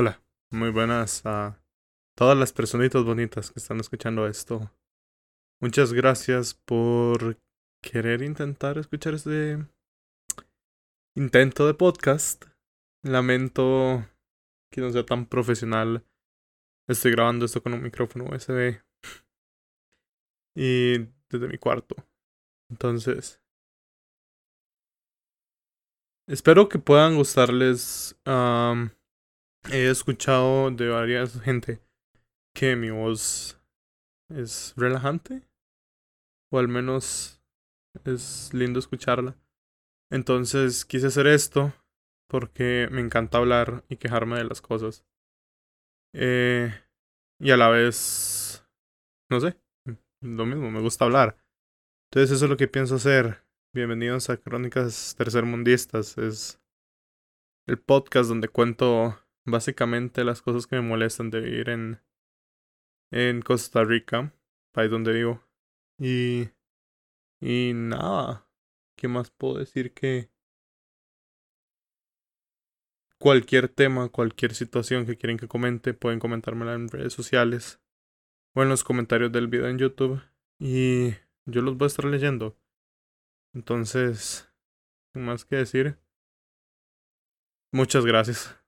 Hola, muy buenas a todas las personitas bonitas que están escuchando esto. Muchas gracias por querer intentar escuchar este intento de podcast. Lamento que no sea tan profesional. Estoy grabando esto con un micrófono USB y desde mi cuarto. Entonces, espero que puedan gustarles. He escuchado de varias gente que mi voz es relajante. O al menos es lindo escucharla. Entonces quise hacer esto porque me encanta hablar y quejarme de las cosas. Eh, y a la vez, no sé, lo mismo, me gusta hablar. Entonces eso es lo que pienso hacer. Bienvenidos a Crónicas Tercermundistas. Es el podcast donde cuento básicamente las cosas que me molestan de vivir en, en Costa Rica, país donde vivo. Y, y nada, ¿qué más puedo decir que cualquier tema, cualquier situación que quieren que comente, pueden comentármela en redes sociales o en los comentarios del video en YouTube y yo los voy a estar leyendo. Entonces, sin más que decir, muchas gracias.